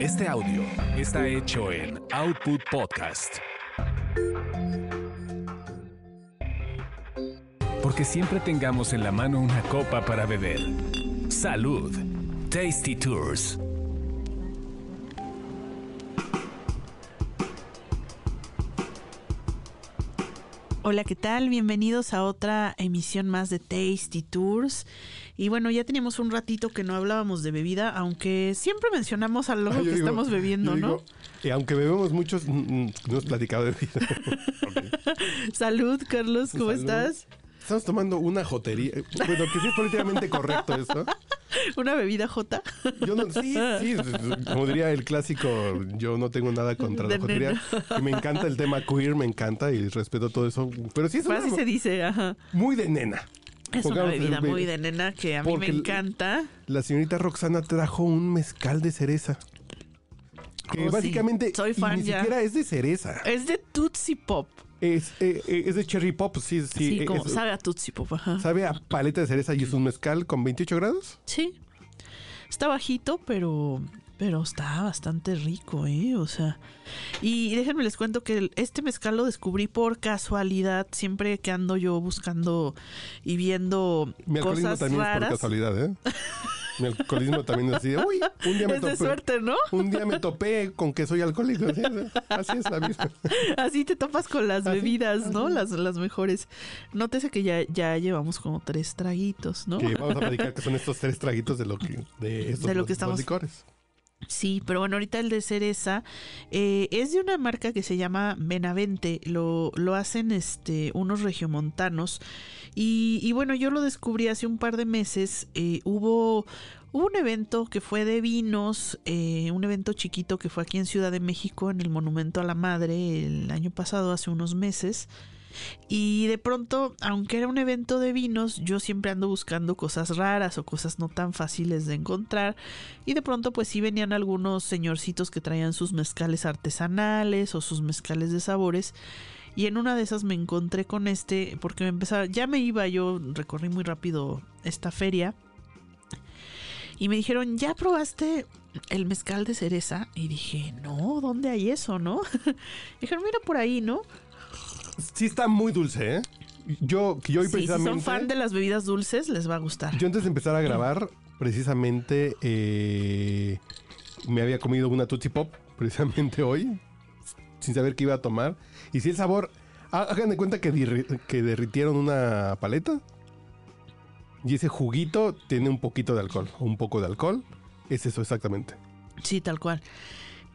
Este audio está hecho en Output Podcast. Porque siempre tengamos en la mano una copa para beber. Salud. Tasty Tours. Hola, ¿qué tal? Bienvenidos a otra emisión más de Tasty Tours. Y bueno, ya teníamos un ratito que no hablábamos de bebida, aunque siempre mencionamos Ah, yo que digo- estamos bebiendo, ¿no? digo, y aunque bebemos muchos, no hemos platicado de vida. Salud, Carlos, ¿cómo Salud. estás? Estamos tomando una jotería. eh, Bueno, que sí es políticamente correcto eso. ¿Una bebida J? Yo no, sí, sí, como diría el clásico, yo no tengo nada contra la jotería. Me encanta el tema queer, me encanta y respeto todo eso. Pero sí es una, Así se dice, ajá. muy de nena. Es una bebida eh, muy de nena que a mí me encanta. La señorita Roxana trajo un mezcal de cereza. Que Oh, sí. básicamente Soy fan ni ya. siquiera es de cereza. Es de Tootsie Pop. Es, eh, eh, es de cherry pop, sí, sí. Sí, eh, como es- sabe a Tootsie Pop, ajá. Sabe a paleta de cereza y es un mezcal con 28 grados. Sí. Está bajito, pero pero está bastante rico, ¿eh? O sea, y déjenme les cuento que este mezcal lo descubrí por casualidad, siempre que ando yo buscando y viendo Mi alcoholismo cosas también es por raras. casualidad, ¿eh? Mi alcoholismo también es así de, uy, un día me Es de suerte, ¿no? Un día me topé con que soy alcohólico. Así es, así es la vida. Así te topas con las Así, bebidas, ¿no? Las, las mejores. Nótese que ya, ya llevamos como tres traguitos, ¿no? Que vamos a platicar que son estos tres traguitos de lo que, de estos De lo que estamos- licores. Sí, pero bueno, ahorita el de cereza eh, es de una marca que se llama Benavente. Lo, lo hacen este, unos regiomontanos. Y, y bueno, yo lo descubrí hace un par de meses. eh, hubo, un evento que fue de vinos, eh, un evento chiquito que fue aquí en Ciudad de México, en el Monumento a la Madre, el año pasado, hace unos meses. Y de pronto, aunque era un evento de vinos, yo siempre ando buscando cosas raras o cosas no tan fáciles de encontrar. Y de pronto, pues sí venían algunos señorcitos que traían sus mezcales artesanales o sus mezcales de sabores. Y en una de esas me encontré con este, porque me empezaba, ya me iba, yo recorrí muy rápido esta feria. Y me dijeron, ¿ya probaste el mezcal de cereza? Y dije, no, ¿dónde hay eso, no? dijeron, mira por ahí, ¿no? Sí está muy dulce, ¿eh? Yo, que yo hoy Sí, si precisamente... son fan de las bebidas dulces, les va a gustar. Yo antes de empezar a grabar, precisamente eh, me había comido una Tootsie Pop, precisamente hoy, sin saber qué iba a tomar. Y si el sabor, hagan de cuenta que, que derritieron una paleta y ese juguito tiene un poquito de alcohol, o un poco de alcohol. Es eso exactamente. Sí, tal cual.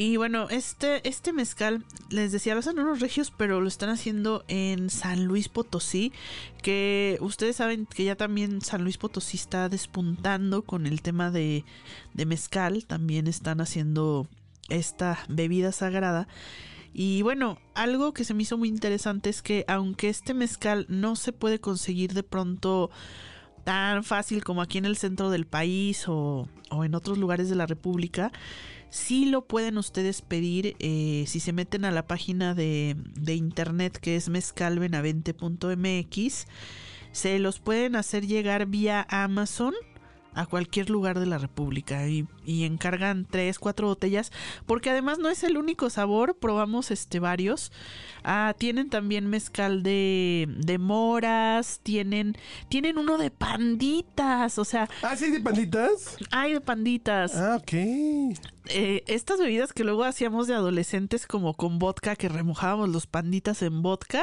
Y bueno, este, este mezcal, les decía, lo hacen unos regios, pero lo están haciendo en San Luis Potosí, que ustedes saben que ya también San Luis Potosí está despuntando con el tema de, de mezcal, también están haciendo esta bebida sagrada. Y bueno, algo que se me hizo muy interesante es que aunque este mezcal no se puede conseguir de pronto tan fácil como aquí en el centro del país o, o en otros lugares de la República, sí lo pueden ustedes pedir eh, si se meten a la página de, internet que es mezcalbenavente.mx. Se los pueden hacer llegar vía Amazon a cualquier lugar de la República y, y encargan tres, cuatro botellas, porque además no es el único sabor, probamos este varios. Ah, tienen también mezcal de, de moras, tienen, tienen uno de panditas, o sea, Ah, sí, de panditas. hay de panditas. Ah, ok. Eh, estas bebidas que luego hacíamos de adolescentes como con vodka, que remojábamos los panditas en vodka.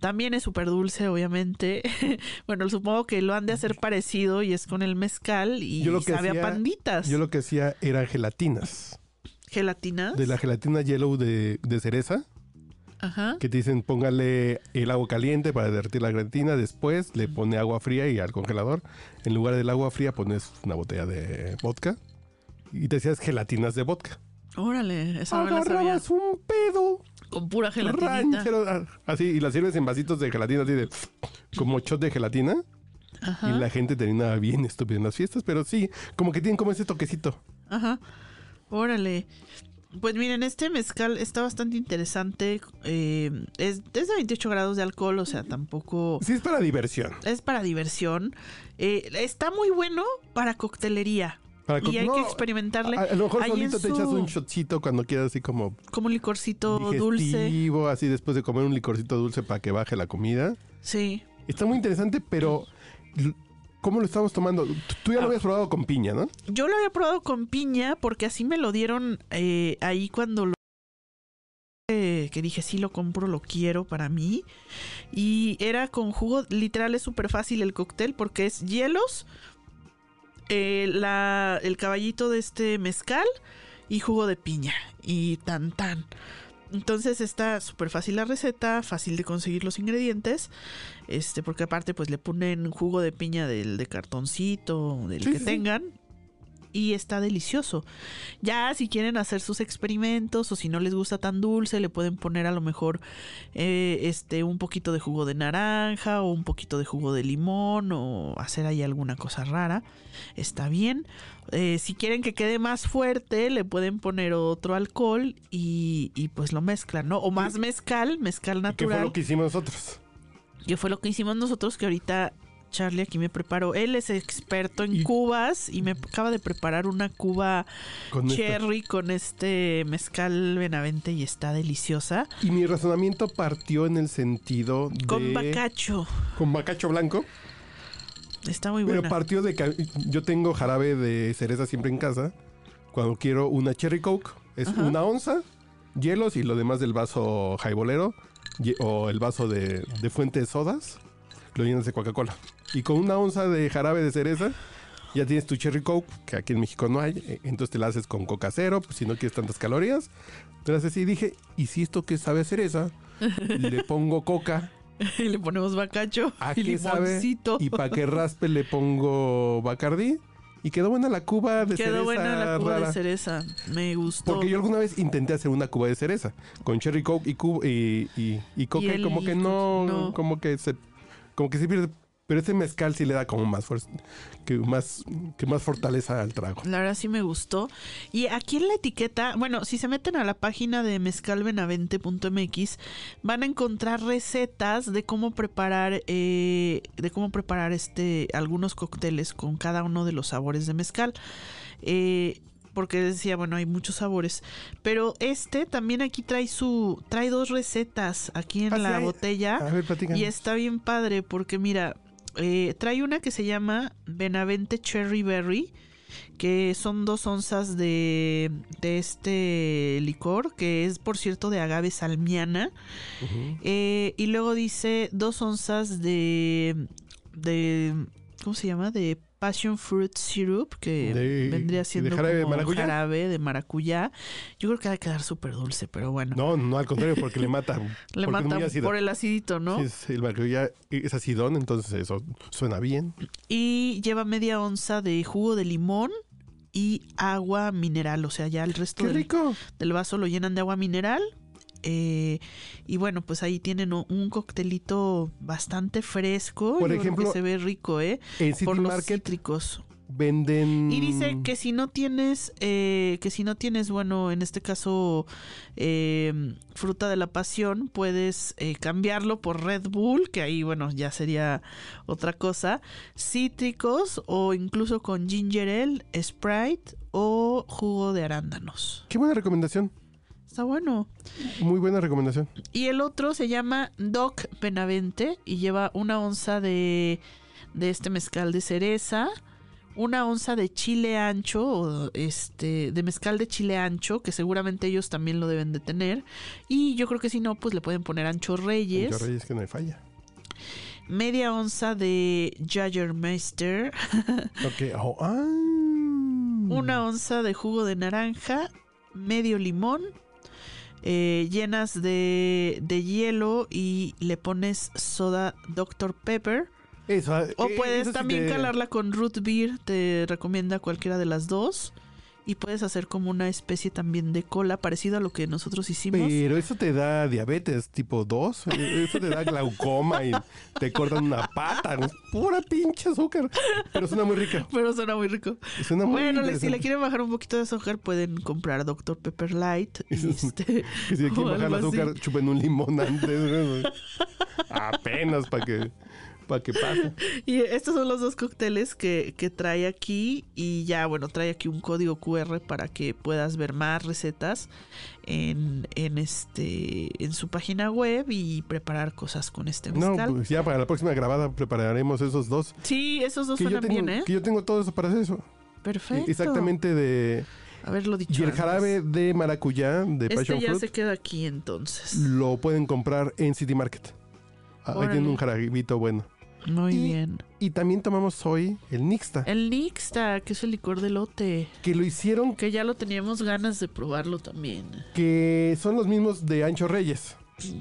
También es súper dulce, obviamente. bueno, supongo que lo han de hacer parecido y es con el mezcal y Yo lo que sabe hacía- a panditas. Yo lo que hacía eran gelatinas. ¿Gelatinas? De la gelatina yellow de, de cereza. Ajá. que te dicen póngale el agua caliente para derretir la gelatina, después le pone agua fría y al congelador. En lugar del agua fría pones una botella de vodka y te hacías gelatinas de vodka. Órale, esa no la sabía. Un pedo Con pura ranchero, ah, así y la sirves en vasitos de gelatina así de como shot de gelatina Ajá. y la gente termina bien estúpida en las fiestas, pero sí, como que tienen como ese toquecito. Ajá. Órale. Pues miren, este mezcal está bastante interesante. eh, es, es de 28 grados de alcohol, o sea, tampoco... Sí es para diversión. Es para diversión. Eh, está muy bueno para coctelería. Para y hay no, que experimentarle. A, a lo mejor solito te echas un shotcito cuando quieras así como Como un licorcito dulce. digestivo, así después de comer un licorcito dulce para que baje la comida. Sí. Está muy interesante, pero ¿cómo lo estamos tomando? Tú- Tú ya lo Ah. habías probado con piña, ¿no? Yo lo había probado con piña porque así me lo dieron eh, ahí cuando lo eh, que dije sí lo compro, lo quiero para mí y era con jugo, literal es súper fácil el cóctel porque es hielos, eh, la, el caballito de este mezcal y jugo de piña y tan tan. Entonces está súper fácil la receta, fácil de conseguir los ingredientes, este, porque aparte pues le ponen jugo de piña del de cartoncito, del Sí, que sí, tengan, y está delicioso. Ya si quieren hacer sus experimentos o si no les gusta tan dulce, le pueden poner a lo mejor eh, este un poquito de jugo de naranja o un poquito de jugo de limón o hacer ahí alguna cosa rara. Está bien. Eh, si quieren que quede más fuerte, le pueden poner otro alcohol y, y pues lo mezclan, ¿no? O más mezcal, mezcal ¿Qué natural fue lo que hicimos nosotros? que fue lo que hicimos nosotros, que ahorita Charlie aquí me preparó. Él es experto en Y- cubas y me acaba de preparar una cuba Con cherry con este mezcal benavente y está deliciosa. Y mi razonamiento partió en el sentido de... Con bacacho. Con bacacho blanco. Está muy Pero buena. partió de que yo tengo jarabe de cereza siempre en casa. Cuando quiero una cherry coke, es Ajá. una onza, hielos y lo demás del vaso jaibolero o el vaso de, de fuente de sodas, lo llenas de Coca-Cola. Y con una onza de jarabe de cereza, ya tienes tu cherry coke, que aquí en México no hay. eh, Entonces te la haces con coca cero, pues si no quieres tantas calorías. Te la haces y dije, ¿y si esto que sabe cereza? Le pongo coca. y le ponemos bacacho ¿A y qué sabe? limoncito. Y para que raspe le pongo Bacardí. Y quedó buena la cuba de cereza Quedó buena la cuba rara. de cereza. Me gustó. Porque yo alguna vez intenté hacer una cuba de cereza con cherry coke y cuba y, y, y coca y, el como que no, no. como que se como que se pierde pero ese mezcal sí le da como más fuerza que más que más fortaleza al trago. La verdad sí me gustó. Y aquí en la etiqueta, bueno, si se meten a la página de mezcalbenavente.mx, van a encontrar recetas de cómo preparar, eh, de cómo preparar este algunos cócteles con cada uno de los sabores de mezcal. Eh, porque decía, bueno, hay muchos sabores. Pero este también aquí trae su. trae dos recetas aquí en Ah, la botella. A ver. Y está bien padre porque mira, eh, trae una que se llama Benavente Cherry Berry, que son dos onzas de, de este licor, que es por cierto de agave salmiana. Eh, y luego dice dos onzas de, de, ¿cómo se llama? De passion fruit syrup, que De- vendría de siendo jarabe de como maracuyá. jarabe de maracuyá. Yo creo que va a quedar súper dulce, pero bueno. No, no al contrario porque le mata. Le ácido. por el acidito, ¿no? Sí, es- el maracuyá es acidón, entonces eso suena bien. Y lleva media onza de jugo de limón y agua mineral. O sea, ya el resto del vaso lo llenan de agua mineral. Eh, y bueno, pues ahí tienen un- coctelito bastante fresco. Por creo que ejemplo, se ve rico, ¿eh? En City Por los Market cítricos. venden Y dice que si no tienes, eh, que si no tienes, bueno, en este caso, eh, fruta de la pasión, puedes eh, cambiarlo por Red Bull, que ahí, bueno, ya sería otra cosa. Cítricos o incluso con ginger ale, Sprite o jugo de arándanos. Qué buena recomendación. Está bueno. Muy buena recomendación. Y el otro se llama Doc Benavente y lleva una onza de, de este mezcal de cereza, una onza de chile ancho, este, de mezcal de chile ancho, que seguramente ellos también lo deben de tener. Y yo creo que si no, pues le pueden poner ancho reyes, Yo reyes que no hay falla. media onza de Jagermeister, oh, ah. una onza de jugo de naranja, medio limón. Eh, llenas de, de hielo y le pones soda Dr. Pepper. Eso, O eh, puedes eso sí también te- calarla con root beer, te recomienda cualquiera de las dos. Y puedes hacer como una especie también de cola, parecido a lo que nosotros hicimos. Pero eso te da diabetes tipo 2. eh, Eso te da glaucoma y te cortan una pata. Es pura pinche azúcar. Pero suena muy rica. Pero suena muy rico. Suena muy Bueno, si le quieren bajar un poquito de azúcar, pueden comprar Dr. Pepper Light. Y este, si quieren bajar el algo así. azúcar, chupen un limón antes. Apenas para que, para que pase. Y estos son los dos cócteles que, que trae aquí. Y ya, bueno, trae aquí un código QR para que puedas ver más recetas en, en este en su página web y preparar cosas con este No, mezcal. pues ya para la próxima grabada prepararemos esos dos. Sí, esos dos suenan tengo, bien, ¿eh? que yo tengo todo eso para hacer eso. Perfecto. Exactamente de... Haberlo dicho. Y el antes. jarabe de maracuyá, de Este Passion ya Fruit, se queda aquí entonces. lo pueden comprar en City Market. Ah, Ahí Órale. tiene un jarabito bueno. Muy Y- bien. Y también tomamos hoy el Nixta, El Nixta, que es el licor de lote. que lo hicieron, Que ya lo teníamos ganas de probarlo también. que son los mismos de Ancho Reyes.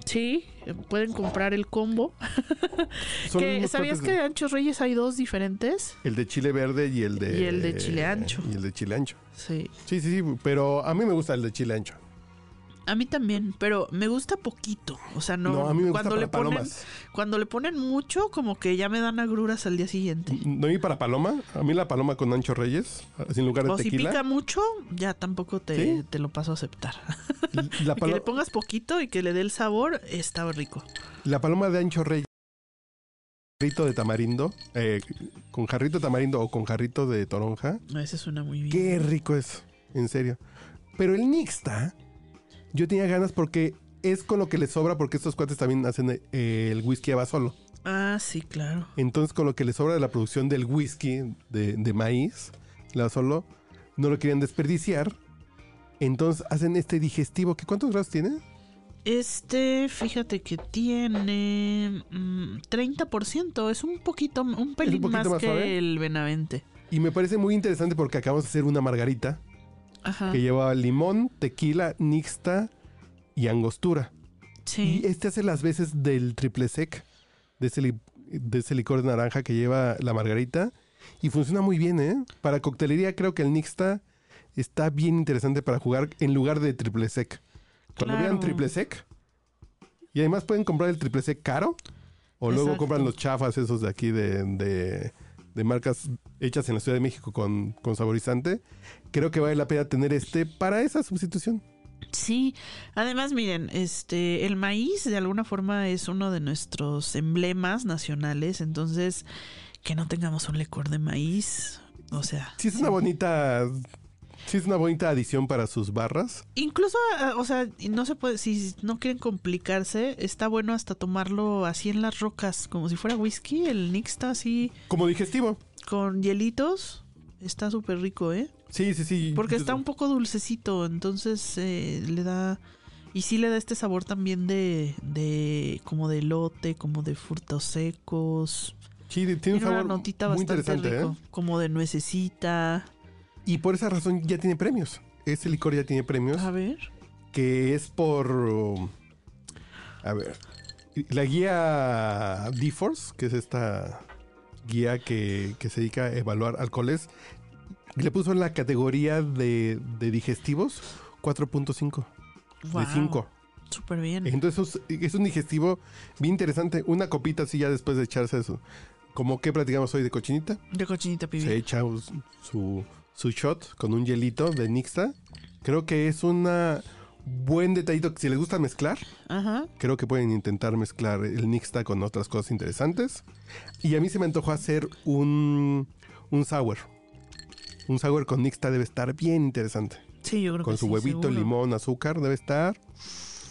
Sí, pueden comprar el combo. Que, ¿Sabías que de- de Anchos Reyes hay dos diferentes? El de chile verde y el de... Y el de chile ancho. Y el de chile ancho. Sí. Sí, sí, sí, pero a mí me gusta el de chile ancho. A mí también, pero me gusta poquito. O sea, no. No, a mí me gusta cuando para le ponen, palomas. cuando le ponen mucho, como que ya me dan agruras al día siguiente. No, y para paloma, a mí la paloma con Ancho Reyes, sin lugar de O si tequila. pica mucho, ya tampoco te, ¿Sí? te lo paso a aceptar. La, que le pongas poquito y que le dé el sabor, está rico. la paloma de Ancho Reyes, jarrito de tamarindo, eh, con jarrito de tamarindo o con jarrito de toronja. Ese suena muy bien. Qué rico es, en serio. Pero el Nixta, yo tenía ganas porque es con lo que le sobra, porque estos cuates también hacen eh, el whisky a solo. Ah, sí, claro. Entonces, con lo que le sobra de la producción del whisky de, de maíz, la solo, no lo querían desperdiciar. Entonces hacen este digestivo, que ¿cuántos grados tiene? Este, fíjate que tiene mm, 30%. Es un poquito, un pelín poquito más, más que suave? el Benavente. Y me parece muy interesante porque acabamos de hacer una margarita Ajá. que lleva limón, tequila, nixta y angostura. Sí. Y este hace las veces del triple sec, de ese, de ese licor de naranja que lleva la margarita. Y funciona muy bien, ¿eh? Para coctelería creo que el nixta está bien interesante para jugar en lugar de triple sec. Cuando Claro. vean triple sec. Y además pueden comprar el triple sec caro. O luego compran los chafas esos de aquí de, de- de marcas hechas en la Ciudad de México con, con saborizante. Creo que vale la pena tener este para esa sustitución. Sí, además miren, este, el maíz de alguna forma es uno de nuestros emblemas nacionales, entonces que no tengamos un licor de maíz, o sea, Sí, es una bonita. Sí, es una bonita adición para sus barras. incluso, ah, o sea, no se puede, si no quieren complicarse, está bueno hasta tomarlo así en las rocas, como si fuera whisky, el Nixta así Como digestivo. con hielitos, está súper rico, ¿eh? Sí, sí, sí. Porque está un poco dulcecito, entonces eh, le da... Y sí le da este sabor también de, de como de lote, como de frutos secos. Sí, tiene un Tiene una sabor notita muy bastante interesante, rico, ¿eh? como de nuececita. Y por esa razón ya tiene premios. Este licor ya tiene premios. A ver. Que es por. um, a ver. La guía D-Force, que es esta guía que, que se dedica a evaluar alcoholes, le puso en la categoría de, de digestivos 4.5 Wow, de 5. Súper bien. Entonces es, un digestivo bien interesante. Una copita así ya después de echarse eso. Como que platicamos hoy de cochinita. De cochinita pibil. Se echa su, su shot con un hielito de Nixta. Creo que es una buen detallito que si les gusta mezclar, Ajá. creo que pueden intentar mezclar el Nixta con otras cosas interesantes. Y a mí se me antojó hacer un, un sour. Un sour con Nixta debe estar bien interesante. Sí, yo creo Con que su sí, huevito, seguro. limón, azúcar, debe estar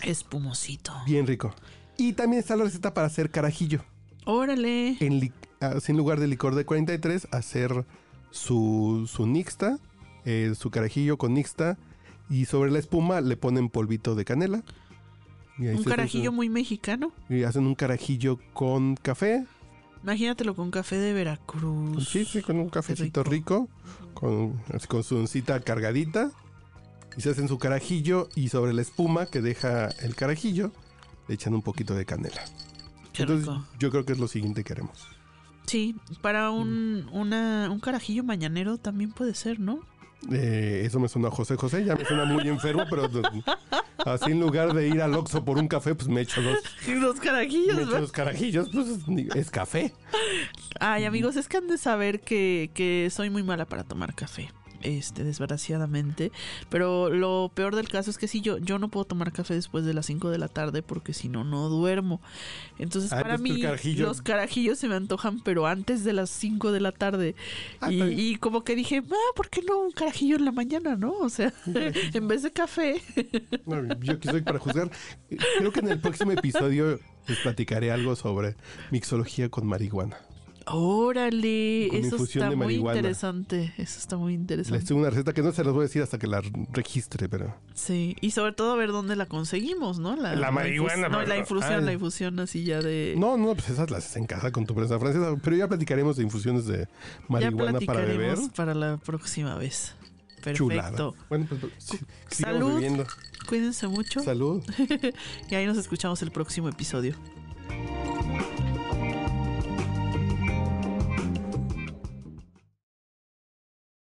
Espumosito. bien rico. Y también está la receta para hacer carajillo. Órale. En, li- ah, sin lugar de licor de 43, hacer su, su nixta, eh, su carajillo con nixta, y sobre la espuma le ponen polvito de canela. Y ahí Un se carajillo muy mexicano. y hacen un carajillo con café. Imagínatelo con café de Veracruz. Sí, sí, con un cafecito rico, con, con su oncita cargadita. Y se hacen su carajillo y sobre la espuma que deja el carajillo le echan un poquito de canela. Qué Entonces rico. yo creo que es lo siguiente que haremos. Sí, para un, una, un carajillo mañanero también puede ser, ¿no? Eh, eso me suena a José José, ya me suena muy enfermo, pero así en lugar de ir al Oxxo por un café, pues me echo dos, Los carajillos, me echo dos carajillos, pues es café. Ay, amigos, es que han de saber que, que soy muy mala para tomar café. Este, desgraciadamente. Pero lo peor del caso es que sí, yo, yo no puedo tomar café después de las 5 de la tarde porque si no, no duermo. Entonces, Ah, para mí, carajillo- los carajillos se me antojan, pero antes de las 5 de la tarde. Ah, y, como que dije, ah, ¿por qué no un carajillo en la mañana, no? O sea, en vez de café. No, yo aquí soy para juzgar. Creo que en el próximo episodio les platicaré algo sobre mixología con marihuana. Órale, Con eso infusión está de muy interesante. Eso está muy Les interesante. tengo una receta que no se las voy a decir hasta que la registre, pero... Sí, y sobre todo a ver dónde la conseguimos, ¿no? La, La marihuana, infus- No, la infusión, ay. la infusión así ya de... No, no, pues esas las haces en casa con tu prensa francesa. Pero ya platicaremos de infusiones de ya marihuana para beber. platicaremos para la próxima vez. Chulada. Perfecto. Bueno, pues sí, sigamos Salud. bebiendo. Cuídense mucho Salud. y ahí nos escuchamos el próximo episodio.